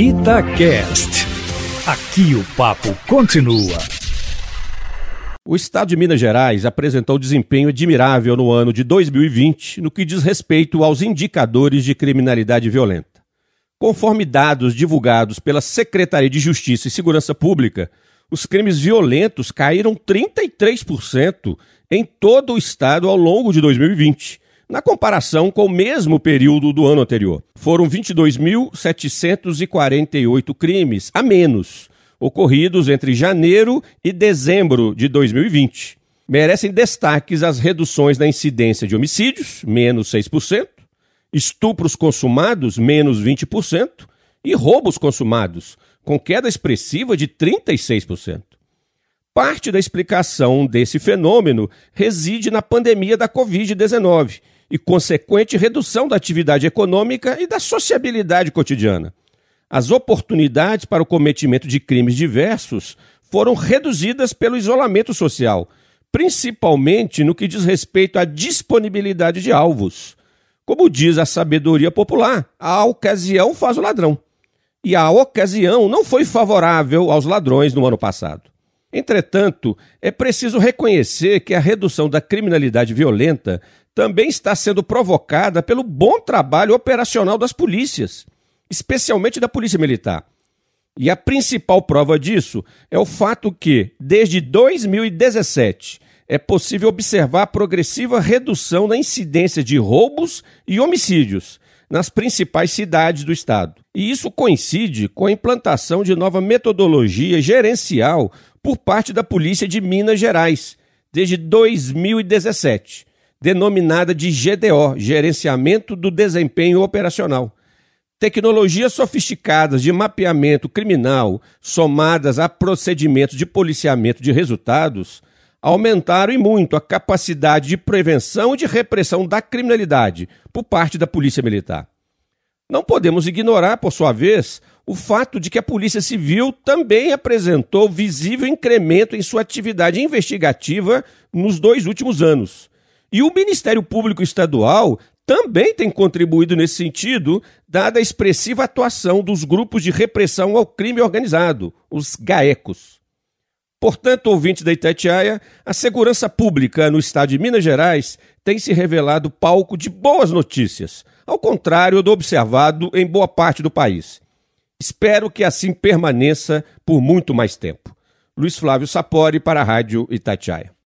Itacast. Aqui o papo continua. O Estado de Minas Gerais apresentou desempenho admirável no ano de 2020 no que diz respeito aos indicadores de criminalidade violenta. Conforme dados divulgados pela Secretaria de Justiça e Segurança Pública, os crimes violentos caíram 33% em todo o estado ao longo de 2020 na comparação com o mesmo período do ano anterior. Foram 22.748 crimes a menos ocorridos entre janeiro e dezembro de 2020. Merecem destaques as reduções na incidência de homicídios, menos 6%, estupros consumados, menos 20%, e roubos consumados, com queda expressiva de 36%. Parte da explicação desse fenômeno reside na pandemia da Covid-19 e consequente redução da atividade econômica e da sociabilidade cotidiana. As oportunidades para o cometimento de crimes diversos foram reduzidas pelo isolamento social, principalmente no que diz respeito à disponibilidade de alvos. Como diz a sabedoria popular, a ocasião faz o ladrão. E a ocasião não foi favorável aos ladrões no ano passado. Entretanto, é preciso reconhecer que a redução da criminalidade violenta também está sendo provocada pelo bom trabalho operacional das polícias, especialmente da Polícia Militar. E a principal prova disso é o fato que, desde 2017, é possível observar a progressiva redução na incidência de roubos e homicídios nas principais cidades do estado. E isso coincide com a implantação de nova metodologia gerencial por parte da Polícia de Minas Gerais, desde 2017, denominada de GDO Gerenciamento do Desempenho Operacional. Tecnologias sofisticadas de mapeamento criminal, somadas a procedimentos de policiamento de resultados, aumentaram e muito a capacidade de prevenção e de repressão da criminalidade por parte da Polícia Militar. Não podemos ignorar, por sua vez, o fato de que a Polícia Civil também apresentou visível incremento em sua atividade investigativa nos dois últimos anos e o Ministério Público Estadual também tem contribuído nesse sentido, dada a expressiva atuação dos grupos de repressão ao crime organizado, os GAECOS. Portanto, ouvintes da Itatiaia, a segurança pública no estado de Minas Gerais tem se revelado palco de boas notícias, ao contrário do observado em boa parte do país. Espero que assim permaneça por muito mais tempo. Luiz Flávio Sapori para a Rádio Itatiaia.